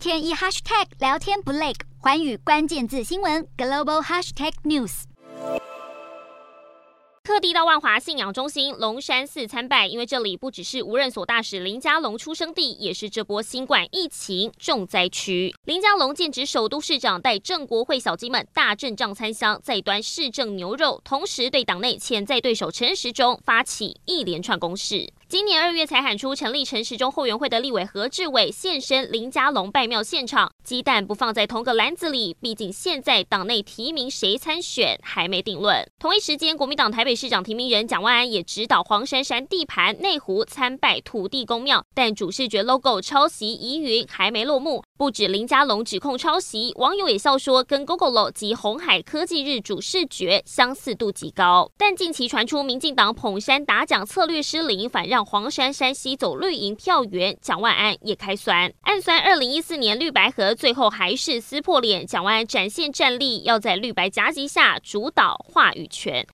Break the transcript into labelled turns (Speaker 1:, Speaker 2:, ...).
Speaker 1: 天一 hashtag 聊天不累，寰宇关键字新闻 global hashtag news。
Speaker 2: 特地到万华信仰中心龙山寺参拜，因为这里不只是无任所大使林佳龙出生地，也是这波新冠疫情重灾区。林佳龙剑指首都市长，带正国会小鸡们大阵仗参香，再端市政牛肉，同时对党内潜在对手陈时中发起一连串攻势。今年二月才喊出成立陈时中后援会的立委何志伟现身林佳龙拜庙现场，鸡蛋不放在同个篮子里，毕竟现在党内提名谁参选还没定论。同一时间，国民党台北市长提名人蒋万安也指导黄珊珊地盘内湖参拜土地公庙，但主视觉 logo 抄袭疑云还没落幕。不止林佳龙指控抄袭，网友也笑说跟 Gogoro 及红海科技日主视觉相似度极高。但近期传出民进党捧山打蒋策略失灵，反让黄山山西走绿营票源，蒋万安也开酸，暗酸二零一四年绿白河最后还是撕破脸。蒋万安展现战力，要在绿白夹击下主导话语权。